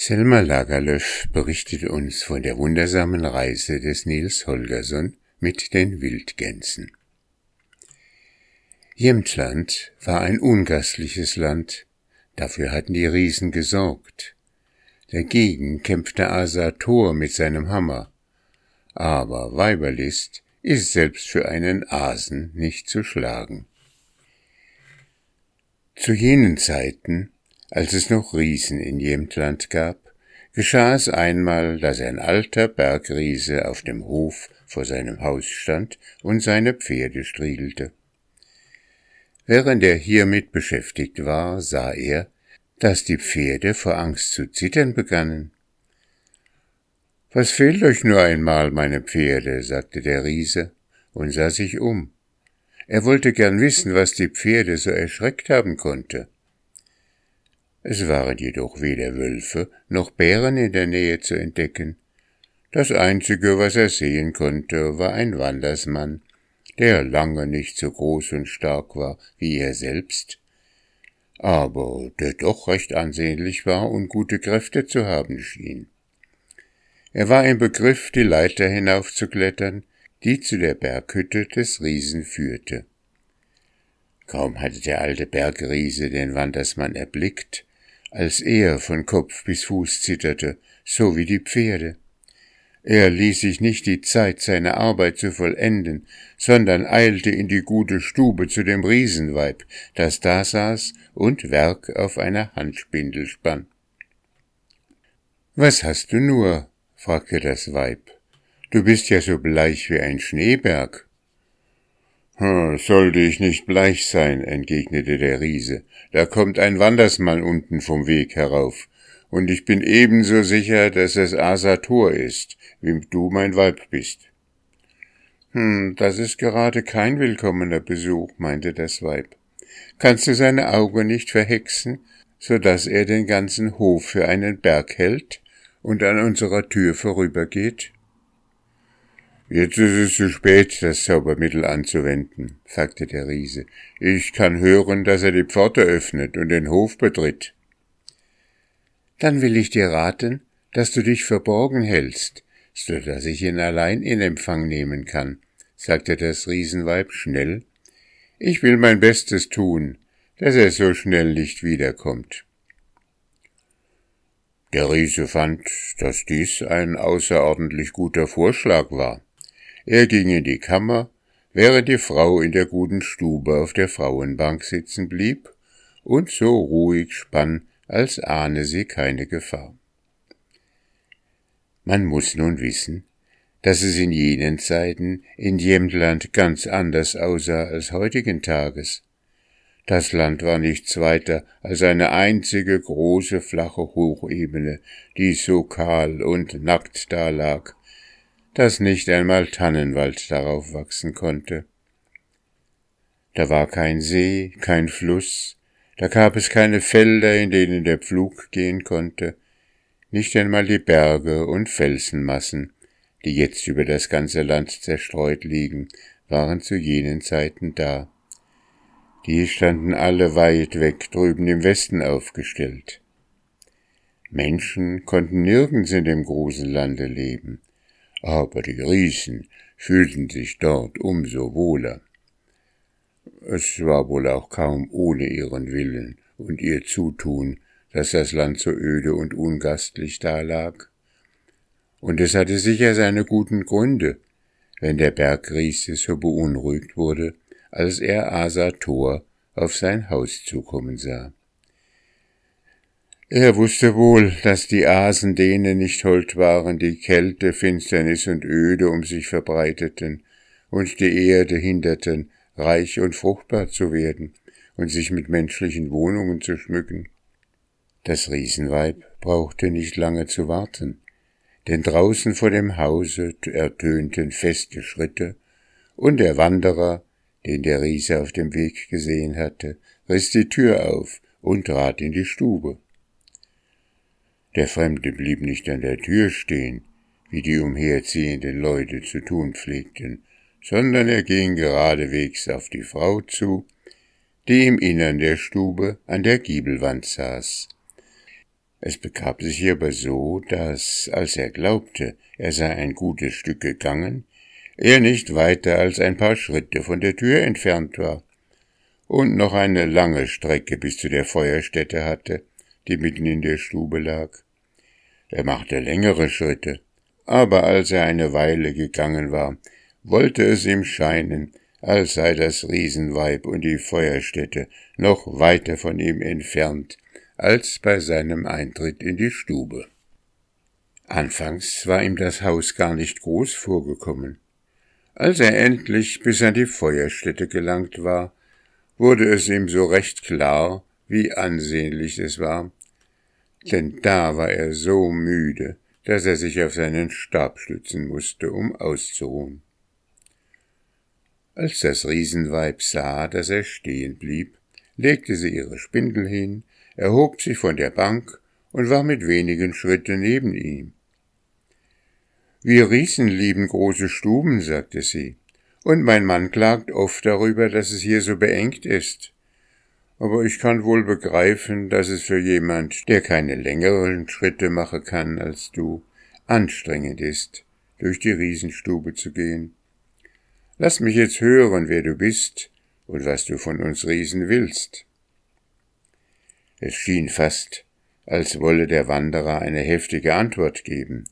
Selma Lagerlöf berichtet uns von der wundersamen Reise des Nils Holgersson mit den Wildgänsen. Jämtland war ein ungastliches Land, dafür hatten die Riesen gesorgt. Dagegen kämpfte Asa Thor mit seinem Hammer. Aber Weiberlist ist selbst für einen Asen nicht zu schlagen. Zu jenen Zeiten als es noch Riesen in Jämtland gab, geschah es einmal, dass ein alter Bergriese auf dem Hof vor seinem Haus stand und seine Pferde striegelte. Während er hiermit beschäftigt war, sah er, dass die Pferde vor Angst zu zittern begannen. Was fehlt euch nur einmal, meine Pferde? sagte der Riese und sah sich um. Er wollte gern wissen, was die Pferde so erschreckt haben konnte. Es waren jedoch weder Wölfe noch Bären in der Nähe zu entdecken. Das Einzige, was er sehen konnte, war ein Wandersmann, der lange nicht so groß und stark war wie er selbst, aber der doch recht ansehnlich war und gute Kräfte zu haben schien. Er war im Begriff, die Leiter hinaufzuklettern, die zu der Berghütte des Riesen führte. Kaum hatte der alte Bergriese den Wandersmann erblickt, als er von Kopf bis Fuß zitterte, so wie die Pferde. Er ließ sich nicht die Zeit, seine Arbeit zu vollenden, sondern eilte in die gute Stube zu dem Riesenweib, das da saß und Werk auf einer Handspindel spann. Was hast du nur? fragte das Weib. Du bist ja so bleich wie ein Schneeberg. Hm, sollte ich nicht bleich sein, entgegnete der Riese, da kommt ein Wandersmann unten vom Weg herauf, und ich bin ebenso sicher, dass es Asator ist, wie du mein Weib bist. Hm, das ist gerade kein willkommener Besuch, meinte das Weib. Kannst du seine Augen nicht verhexen, so dass er den ganzen Hof für einen Berg hält und an unserer Tür vorübergeht? Jetzt ist es zu spät, das Zaubermittel anzuwenden, sagte der Riese. Ich kann hören, dass er die Pforte öffnet und den Hof betritt. Dann will ich dir raten, dass du dich verborgen hältst, so dass ich ihn allein in Empfang nehmen kann, sagte das Riesenweib schnell. Ich will mein Bestes tun, dass er so schnell nicht wiederkommt. Der Riese fand, dass dies ein außerordentlich guter Vorschlag war. Er ging in die Kammer, während die Frau in der guten Stube auf der Frauenbank sitzen blieb und so ruhig spann, als ahne sie keine Gefahr. Man muss nun wissen, dass es in jenen Zeiten in Jämtland ganz anders aussah als heutigen Tages. Das Land war nichts weiter als eine einzige große flache Hochebene, die so kahl und nackt dalag, dass nicht einmal Tannenwald darauf wachsen konnte. Da war kein See, kein Fluss, da gab es keine Felder, in denen der Pflug gehen konnte, nicht einmal die Berge und Felsenmassen, die jetzt über das ganze Land zerstreut liegen, waren zu jenen Zeiten da. Die standen alle weit weg drüben im Westen aufgestellt. Menschen konnten nirgends in dem großen Lande leben aber die Riesen fühlten sich dort umso wohler. Es war wohl auch kaum ohne ihren Willen und ihr Zutun, dass das Land so öde und ungastlich dalag. Und es hatte sicher seine guten Gründe, wenn der Bergriese so beunruhigt wurde, als er Asa Thor auf sein Haus zukommen sah. Er wusste wohl, dass die Asen denen nicht hold waren, die Kälte, Finsternis und Öde um sich verbreiteten und die Erde hinderten, reich und fruchtbar zu werden und sich mit menschlichen Wohnungen zu schmücken. Das Riesenweib brauchte nicht lange zu warten, denn draußen vor dem Hause ertönten feste Schritte, und der Wanderer, den der Riese auf dem Weg gesehen hatte, riss die Tür auf und trat in die Stube. Der Fremde blieb nicht an der Tür stehen, wie die umherziehenden Leute zu tun pflegten, sondern er ging geradewegs auf die Frau zu, die im Innern der Stube an der Giebelwand saß. Es begab sich hierbei so, dass, als er glaubte, er sei ein gutes Stück gegangen, er nicht weiter als ein paar Schritte von der Tür entfernt war und noch eine lange Strecke bis zu der Feuerstätte hatte, die mitten in der Stube lag. Er machte längere Schritte, aber als er eine Weile gegangen war, wollte es ihm scheinen, als sei das Riesenweib und die Feuerstätte noch weiter von ihm entfernt als bei seinem Eintritt in die Stube. Anfangs war ihm das Haus gar nicht groß vorgekommen. Als er endlich bis an die Feuerstätte gelangt war, wurde es ihm so recht klar, wie ansehnlich es war, denn da war er so müde, dass er sich auf seinen Stab stützen musste, um auszuruhen. Als das Riesenweib sah, dass er stehen blieb, legte sie ihre Spindel hin, erhob sich von der Bank und war mit wenigen Schritten neben ihm. Wir Riesen lieben große Stuben, sagte sie, und mein Mann klagt oft darüber, dass es hier so beengt ist. Aber ich kann wohl begreifen, dass es für jemand, der keine längeren Schritte machen kann als du, anstrengend ist, durch die Riesenstube zu gehen. Lass mich jetzt hören, wer du bist und was du von uns Riesen willst. Es schien fast, als wolle der Wanderer eine heftige Antwort geben,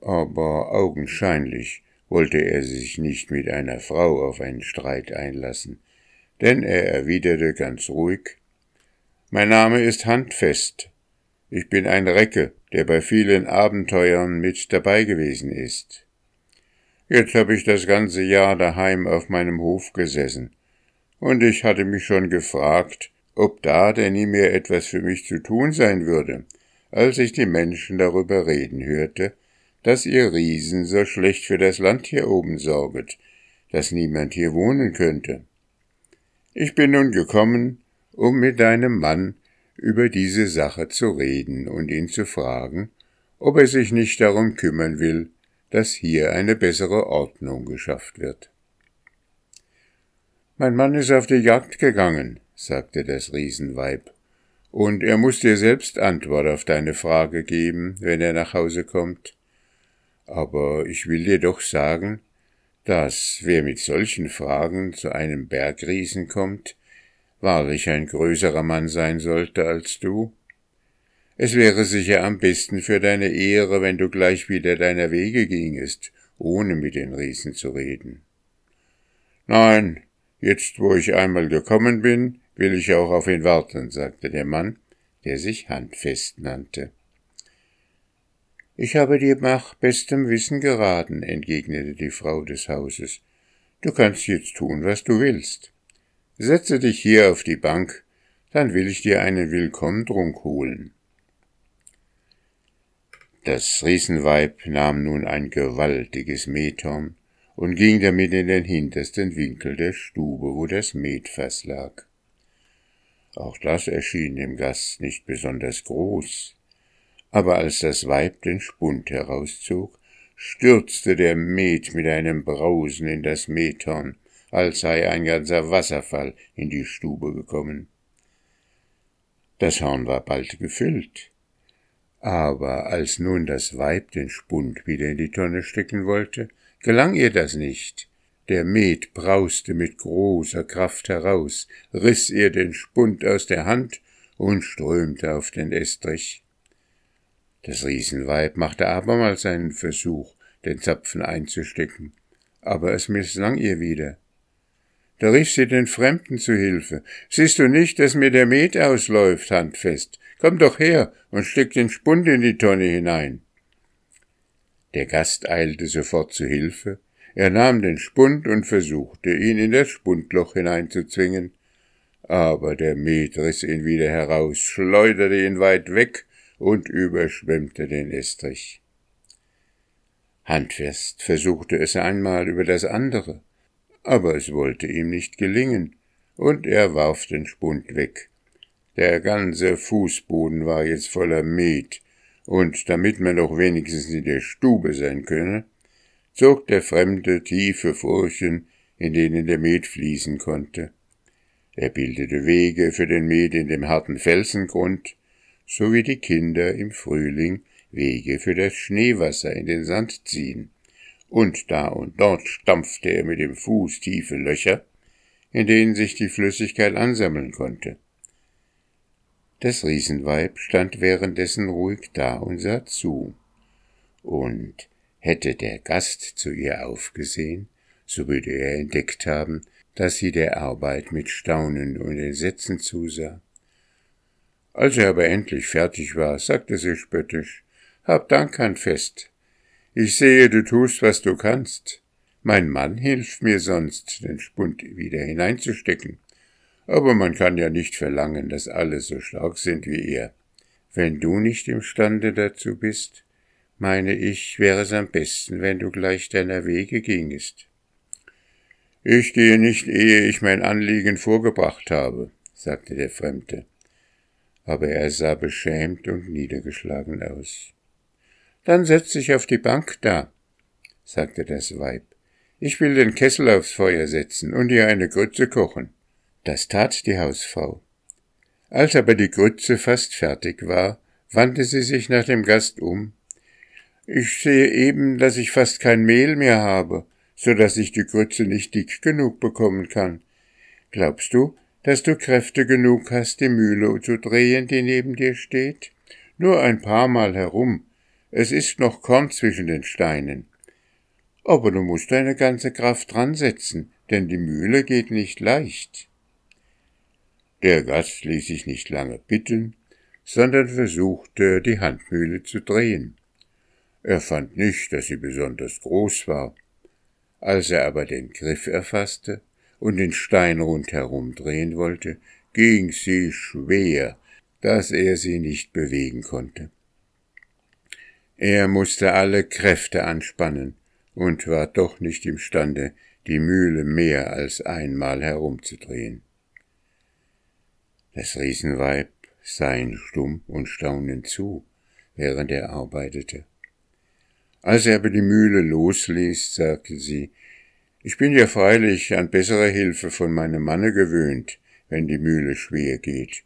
aber augenscheinlich wollte er sich nicht mit einer Frau auf einen Streit einlassen, denn er erwiderte ganz ruhig Mein Name ist Handfest. Ich bin ein Recke, der bei vielen Abenteuern mit dabei gewesen ist. Jetzt habe ich das ganze Jahr daheim auf meinem Hof gesessen, und ich hatte mich schon gefragt, ob da denn nie mehr etwas für mich zu tun sein würde, als ich die Menschen darüber reden hörte, dass ihr Riesen so schlecht für das Land hier oben sorget, dass niemand hier wohnen könnte. Ich bin nun gekommen, um mit deinem Mann über diese Sache zu reden und ihn zu fragen, ob er sich nicht darum kümmern will, dass hier eine bessere Ordnung geschafft wird. Mein Mann ist auf die Jagd gegangen, sagte das Riesenweib, und er muss dir selbst Antwort auf deine Frage geben, wenn er nach Hause kommt. Aber ich will dir doch sagen, dass wer mit solchen Fragen zu einem Bergriesen kommt, wahrlich ein größerer Mann sein sollte als du. Es wäre sicher am besten für deine Ehre, wenn du gleich wieder deiner Wege gingest, ohne mit den Riesen zu reden. Nein, jetzt wo ich einmal gekommen bin, will ich auch auf ihn warten, sagte der Mann, der sich Handfest nannte. Ich habe dir nach bestem Wissen geraten, entgegnete die Frau des Hauses. Du kannst jetzt tun, was du willst. Setze dich hier auf die Bank, dann will ich dir einen Willkommendrunk holen. Das Riesenweib nahm nun ein gewaltiges Methorn und ging damit in den hintersten Winkel der Stube, wo das Metfass lag. Auch das erschien dem Gast nicht besonders groß. Aber als das Weib den Spund herauszog, stürzte der Met mit einem Brausen in das Methorn, als sei ein ganzer Wasserfall in die Stube gekommen. Das Horn war bald gefüllt. Aber als nun das Weib den Spund wieder in die Tonne stecken wollte, gelang ihr das nicht. Der Met brauste mit großer Kraft heraus, riß ihr den Spund aus der Hand und strömte auf den Estrich. Das Riesenweib machte abermals einen Versuch, den Zapfen einzustecken, aber es misslang ihr wieder. Da rief sie den Fremden zu Hilfe. Siehst du nicht, dass mir der Met ausläuft, handfest? Komm doch her und steck den Spund in die Tonne hinein. Der Gast eilte sofort zu Hilfe, er nahm den Spund und versuchte, ihn in das Spundloch hineinzuzwingen, aber der Met riß ihn wieder heraus, schleuderte ihn weit weg und überschwemmte den Estrich. Handfest versuchte es einmal über das andere, aber es wollte ihm nicht gelingen, und er warf den Spund weg. Der ganze Fußboden war jetzt voller Met, und damit man doch wenigstens in der Stube sein könne, zog der Fremde tiefe Furchen, in denen der Met fließen konnte. Er bildete Wege für den Met in dem harten Felsengrund, so wie die Kinder im Frühling Wege für das Schneewasser in den Sand ziehen. Und da und dort stampfte er mit dem Fuß tiefe Löcher, in denen sich die Flüssigkeit ansammeln konnte. Das Riesenweib stand währenddessen ruhig da und sah zu. Und hätte der Gast zu ihr aufgesehen, so würde er entdeckt haben, dass sie der Arbeit mit Staunen und Entsetzen zusah. Als er aber endlich fertig war, sagte sie spöttisch, Hab Dank an Fest. Ich sehe, du tust, was du kannst. Mein Mann hilft mir sonst, den Spund wieder hineinzustecken. Aber man kann ja nicht verlangen, dass alle so stark sind wie er. Wenn du nicht imstande dazu bist, meine ich, wäre es am besten, wenn du gleich deiner Wege gingest. Ich gehe nicht, ehe ich mein Anliegen vorgebracht habe, sagte der Fremde. Aber er sah beschämt und niedergeschlagen aus. Dann setz dich auf die Bank da, sagte das Weib. Ich will den Kessel aufs Feuer setzen und dir eine Grütze kochen. Das tat die Hausfrau. Als aber die Grütze fast fertig war, wandte sie sich nach dem Gast um. Ich sehe eben, dass ich fast kein Mehl mehr habe, so dass ich die Grütze nicht dick genug bekommen kann. Glaubst du, dass du Kräfte genug hast, die Mühle zu drehen, die neben dir steht? Nur ein paar Mal herum. Es ist noch Korn zwischen den Steinen. Aber du musst deine ganze Kraft dran setzen, denn die Mühle geht nicht leicht. Der Gast ließ sich nicht lange bitten, sondern versuchte, die Handmühle zu drehen. Er fand nicht, dass sie besonders groß war, als er aber den Griff erfasste und den Stein rundherum drehen wollte, ging sie schwer, dass er sie nicht bewegen konnte. Er musste alle Kräfte anspannen und war doch nicht imstande, die Mühle mehr als einmal herumzudrehen. Das Riesenweib sah ihn stumm und staunend zu, während er arbeitete. Als er aber die Mühle losließ, sagte sie, ich bin ja freilich an bessere Hilfe von meinem Manne gewöhnt, wenn die Mühle schwer geht.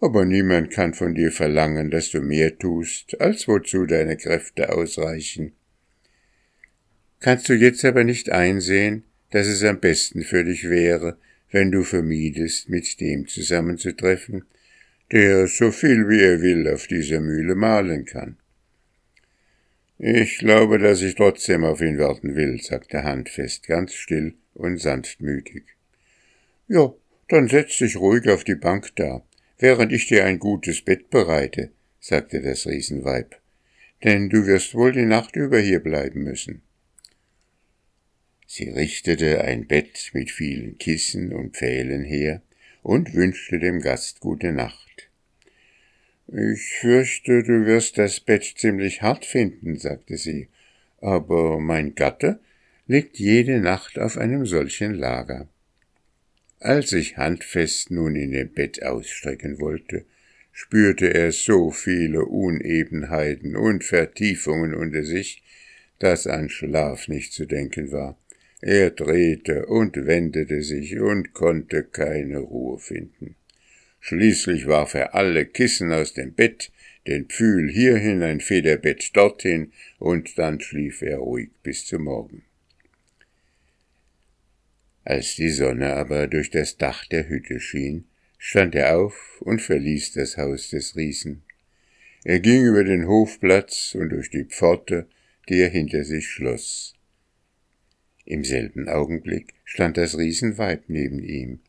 Aber niemand kann von dir verlangen, dass du mehr tust, als wozu deine Kräfte ausreichen. Kannst du jetzt aber nicht einsehen, dass es am besten für dich wäre, wenn du vermiedest, mit dem zusammenzutreffen, der so viel wie er will auf dieser Mühle malen kann. Ich glaube, dass ich trotzdem auf ihn warten will, sagte Handfest, ganz still und sanftmütig. Ja, dann setz dich ruhig auf die Bank da, während ich dir ein gutes Bett bereite, sagte das Riesenweib, denn du wirst wohl die Nacht über hier bleiben müssen. Sie richtete ein Bett mit vielen Kissen und Pfählen her und wünschte dem Gast gute Nacht. Ich fürchte, du wirst das Bett ziemlich hart finden, sagte sie, aber mein Gatte liegt jede Nacht auf einem solchen Lager. Als sich Handfest nun in dem Bett ausstrecken wollte, spürte er so viele Unebenheiten und Vertiefungen unter sich, dass an Schlaf nicht zu denken war. Er drehte und wendete sich und konnte keine Ruhe finden. Schließlich warf er alle Kissen aus dem Bett, den Pfühl hierhin, ein Federbett dorthin, und dann schlief er ruhig bis zum Morgen. Als die Sonne aber durch das Dach der Hütte schien, stand er auf und verließ das Haus des Riesen. Er ging über den Hofplatz und durch die Pforte, die er hinter sich schloss. Im selben Augenblick stand das Riesenweib neben ihm.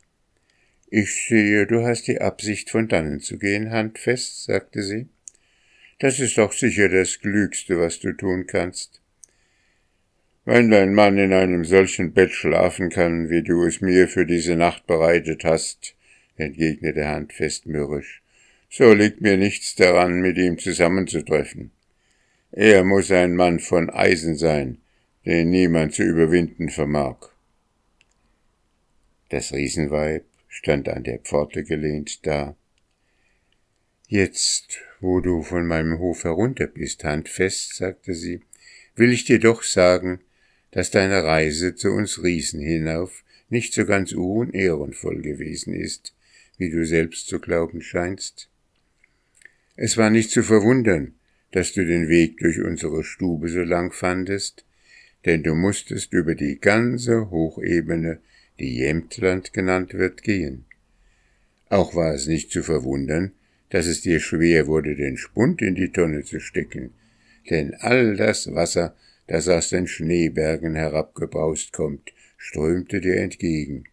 Ich sehe, du hast die Absicht, von dannen zu gehen, handfest, sagte sie. Das ist doch sicher das Klügste, was du tun kannst. Wenn dein Mann in einem solchen Bett schlafen kann, wie du es mir für diese Nacht bereitet hast, entgegnete Handfest mürrisch, so liegt mir nichts daran, mit ihm zusammenzutreffen. Er muss ein Mann von Eisen sein, den niemand zu überwinden vermag. Das Riesenweib stand an der Pforte gelehnt da. Jetzt, wo du von meinem Hof herunter bist, handfest, sagte sie, will ich dir doch sagen, dass deine Reise zu uns Riesen hinauf nicht so ganz unehrenvoll gewesen ist, wie du selbst zu glauben scheinst. Es war nicht zu verwundern, dass du den Weg durch unsere Stube so lang fandest, denn du musstest über die ganze Hochebene, die Jämtland genannt wird, gehen. Auch war es nicht zu verwundern, dass es dir schwer wurde, den Spund in die Tonne zu stecken, denn all das Wasser, das aus den Schneebergen herabgebraust kommt, strömte dir entgegen.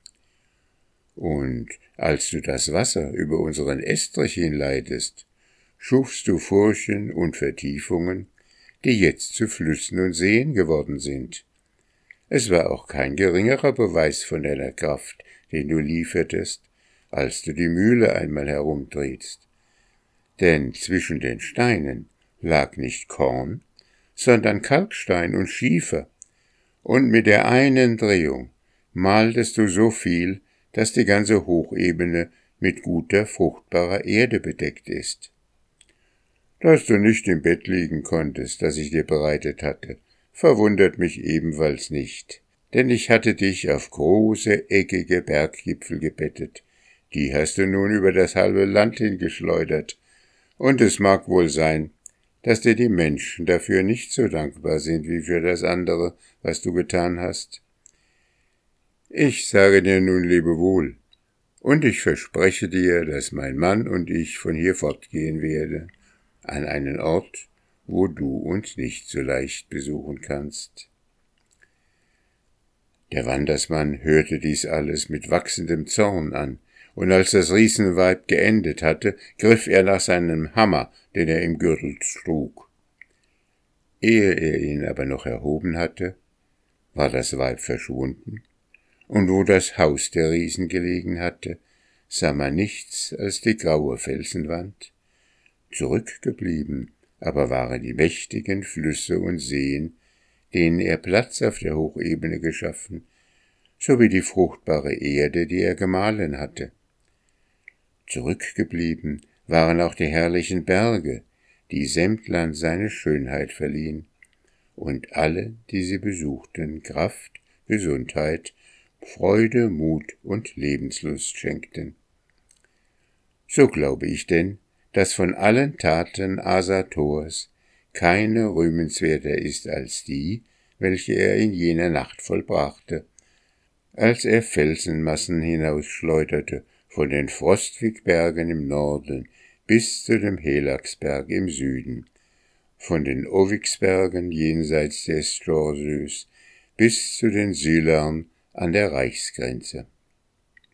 Und als du das Wasser über unseren Estrich hinleitest, schufst du Furchen und Vertiefungen, die jetzt zu Flüssen und Seen geworden sind. Es war auch kein geringerer Beweis von deiner Kraft, den du liefertest, als du die Mühle einmal herumdrehst. Denn zwischen den Steinen lag nicht Korn, sondern Kalkstein und Schiefer, und mit der einen Drehung maltest du so viel, dass die ganze Hochebene mit guter, fruchtbarer Erde bedeckt ist. Dass du nicht im Bett liegen konntest, das ich dir bereitet hatte, verwundert mich ebenfalls nicht, denn ich hatte dich auf große, eckige Berggipfel gebettet, die hast du nun über das halbe Land hingeschleudert, und es mag wohl sein, dass dir die Menschen dafür nicht so dankbar sind wie für das andere, was du getan hast. Ich sage dir nun Lebewohl, und ich verspreche dir, dass mein Mann und ich von hier fortgehen werden an einen Ort, wo du uns nicht so leicht besuchen kannst. Der Wandersmann hörte dies alles mit wachsendem Zorn an, und als das Riesenweib geendet hatte, griff er nach seinem Hammer, den er im Gürtel trug. Ehe er ihn aber noch erhoben hatte, war das Weib verschwunden, und wo das Haus der Riesen gelegen hatte, sah man nichts als die graue Felsenwand, Zurückgeblieben aber waren die mächtigen Flüsse und Seen, denen er Platz auf der Hochebene geschaffen, sowie die fruchtbare Erde, die er gemahlen hatte. Zurückgeblieben waren auch die herrlichen Berge, die Sämtland seine Schönheit verliehen, und alle, die sie besuchten, Kraft, Gesundheit, Freude, Mut und Lebenslust schenkten. So glaube ich denn, dass von allen Taten Asators keine rühmenswerter ist als die, welche er in jener Nacht vollbrachte, als er Felsenmassen hinausschleuderte von den Frostwigbergen im Norden bis zu dem Helaksberg im Süden, von den Oviksbergen jenseits des Storsös bis zu den Sylern an der Reichsgrenze.